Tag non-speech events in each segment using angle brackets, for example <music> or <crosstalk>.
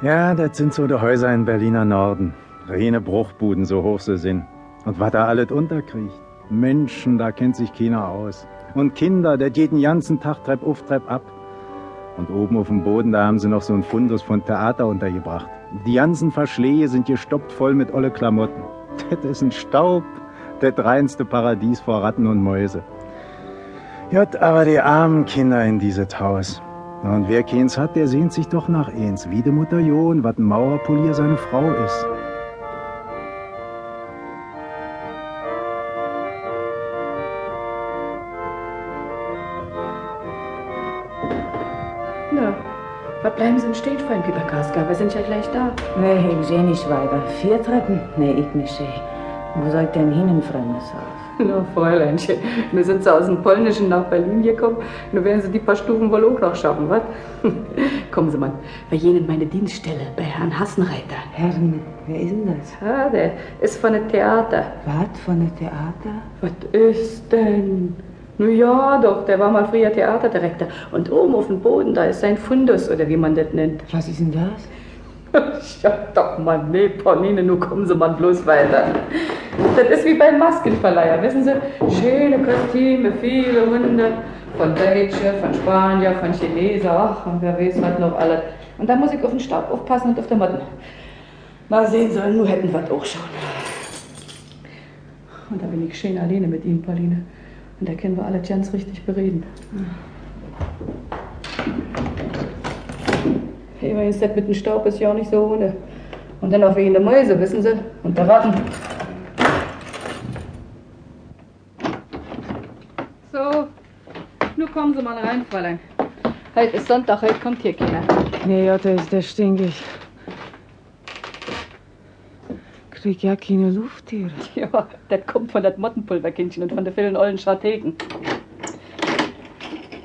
Ja, das sind so die Häuser in Berliner Norden. Reine Bruchbuden, so hoch sie sind. Und was da alles unterkriegt. Menschen, da kennt sich keiner aus. Und Kinder, der geht den ganzen Tag Trepp auf, Trepp ab. Und oben auf dem Boden, da haben sie noch so ein Fundus von Theater untergebracht. Die ganzen Verschläge sind gestoppt voll mit olle Klamotten. Das ist ein Staub, das reinste Paradies vor Ratten und Mäuse. Jott, aber die armen Kinder in dieses Haus. Und wer keins hat, der sehnt sich doch nach eins, wie die Mutter John, wat ein Mauerpolier seine Frau ist. Na, was bleiben Sie denn stehen, Freund Pieperkaska? Wir sind ja gleich da. Nee, ich seh nicht weiter. Vier Treppen? Nee, ich nicht seh. Wo soll ich denn hin, ein fremdes Haus? <laughs> Na, Fräuleinchen, wir sind so aus dem Polnischen nach Berlin gekommen. Nun werden Sie die paar Stufen wohl auch noch schaffen, was? <laughs> Kommen Sie mal, bei jenen meine Dienststelle, bei Herrn Hassenreiter. Herrn, wer ist denn das? Ja, der ist von dem Theater. Was, von der Theater? Was ist denn? Nu ja, doch, der war mal früher Theaterdirektor. Und oben auf dem Boden, da ist sein Fundus, oder wie man das nennt. Was ist denn das? Ja, doch mal, nee, Pauline, nun kommen Sie mal bloß weiter. Das ist wie beim Maskenverleiher, wissen Sie? Schöne Kostüme, viele Hunde. Von Deutsche, von Spanier, von Chinesen, ach, und wer weiß was noch alles. Und da muss ich auf den Staub aufpassen und auf der Motten. Mal sehen Sie, nur hätten wir auch schon. Und da bin ich schön alleine mit Ihnen, Pauline. Und da können wir alles ganz richtig bereden. Übrigens, das mit dem Staub ist ja auch nicht so ohne. Und dann auch wegen der Mäuse, wissen Sie? Und der Ratten. So, nun kommen Sie mal rein, Fräulein. Heute ist Sonntag, heute kommt hier keiner. Nee, ja, der ist der stinkig. Krieg ja keine Luft hier. <laughs> Ja, das kommt von das Mottenpulverkindchen und von der vielen ollen Strategen.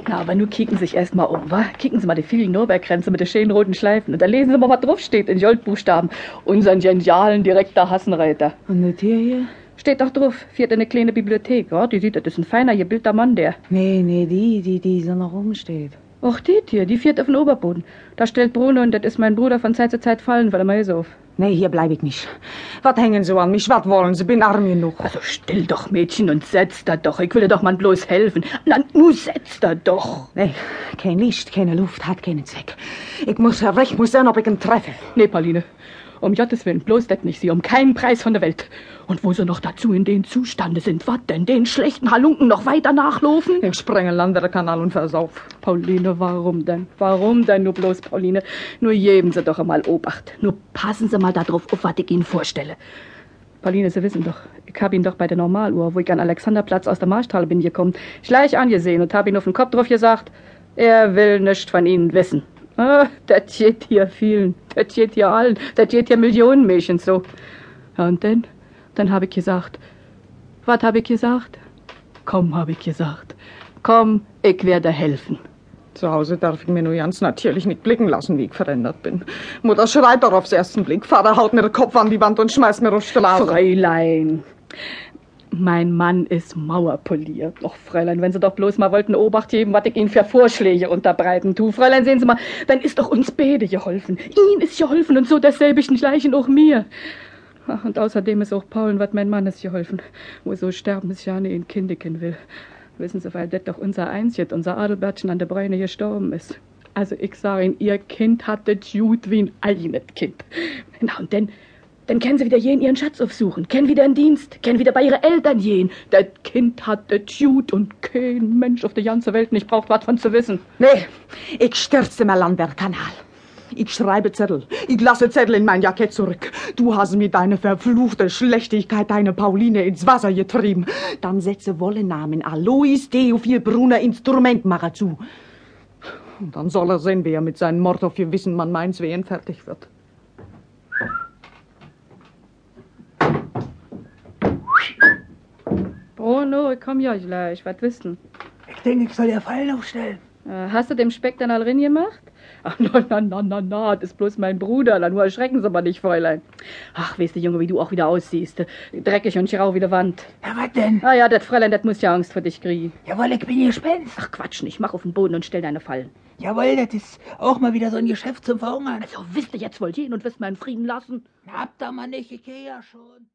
Na, aber nun kicken Sie sich erst mal um, wa? Kicken Sie mal die vielen Nürnbergkränze mit den schönen roten Schleifen. Und da lesen Sie mal, was draufsteht in Goldbuchstaben. Unseren genialen Direktor Hassenreiter. Und das hier hier? Steht doch drauf, fährt in eine kleine Bibliothek. Ja, die sieht, das ist ein feiner, gebildeter Mann, der. Nee, nee, die, die, die so noch rumsteht. Och, die hier, die fährt auf den Oberboden. Da stellt Bruno und das ist mein Bruder von Zeit zu Zeit fallen, weil er mal so auf. Nee, hier bleib ich nicht. Was hängen Sie an mich? Was wollen Sie? Bin arm genug. Also still doch, Mädchen, und setz da doch. Ich will dir doch mal bloß helfen. Na, nu setz da doch. Nee, kein Licht, keine Luft, hat keinen Zweck. Ich muss recht, muss sehen, ob ich ihn treffe. Nee, Pauline. Um Gottes Willen, bloß das nicht sie, um keinen Preis von der Welt. Und wo sie noch dazu in den Zustande sind, was denn, den schlechten Halunken noch weiter nachlaufen? Ich sprenge Landerekanal und versauf. Pauline, warum denn? Warum denn nur bloß, Pauline? Nur geben Sie doch einmal Obacht. Nur passen Sie mal darauf auf, was ich Ihnen vorstelle. Pauline, Sie wissen doch, ich habe ihn doch bei der Normaluhr, wo ich an Alexanderplatz aus der Marsthalle bin gekommen, gleich angesehen und habe ihn auf den Kopf drauf gesagt, er will nichts von Ihnen wissen. Ah, das geht hier vielen, das geht hier allen, das geht hier Millionen Mädchen so. Ja, und dann, dann habe ich gesagt, was habe ich gesagt? Komm, habe ich gesagt, komm, ich werde helfen. Zu Hause darf ich mir nur ganz natürlich nicht blicken lassen, wie ich verändert bin. Mutter schreit doch aufs ersten Blick. Vater haut mir den Kopf an die Wand und schmeißt mir aufs Straße. Fräulein, mein Mann ist Mauerpolier. Och, Fräulein, wenn Sie doch bloß mal wollten Obacht geben, was ich Ihnen für Vorschläge unterbreiten tu. Fräulein, sehen Sie mal, dann ist doch uns beide geholfen. Ihnen ist geholfen und so dasselbigen gleichen auch mir. Ach, und außerdem ist auch Paul, was mein Mann ist geholfen, wo so Sterbensjahre in Kindiken will. Wissen Sie, weil das doch unser Einzig, unser Adelbertchen an der Bräune gestorben ist. Also ich sage Ihnen, Ihr Kind hat das gut wie ein eigenes Kind. Na, und dann, dann können Sie wieder jeden Ihren Schatz aufsuchen, können wieder in Dienst, können wieder bei Ihren Eltern gehen. Das Kind hat das gut und kein Mensch auf der ganzen Welt nicht braucht was von zu wissen. Nee, ich stürze mal an der Kanal. Ich schreibe Zettel. Ich lasse Zettel in mein Jackett zurück. Du hast mit deiner verfluchte Schlechtigkeit deine Pauline ins Wasser getrieben. Dann setze Wollenamen Alois vier Brunner Instrumentmacher zu. Und dann soll er sehen, wie er mit seinem Mord auf Gewissen man meins wehen fertig wird. Bruno, ich komm ja gleich, was wissen? Ich denke, ich soll dir Fallen aufstellen. Äh, Hast du dem Speck dann all gemacht? Ach, na, na, na, na, na, das ist bloß mein Bruder. Na, nur erschrecken Sie mal nicht, Fräulein. Ach, weißt du, Junge, wie du auch wieder aussiehst. Dreckig und schrau wie die Wand. Ja, was denn? Ah ja, das Fräulein, das muss ja Angst vor dich kriegen. Jawohl, ich bin Gespenst. Ach, Quatsch nicht. Mach auf den Boden und stell deine Fallen. Jawohl, das ist auch mal wieder so ein Geschäft zum Verhungern. Also, wisst ihr jetzt wohl gehen und wisst meinen Frieden lassen? Habt ihr mal nicht, ich geh ja schon.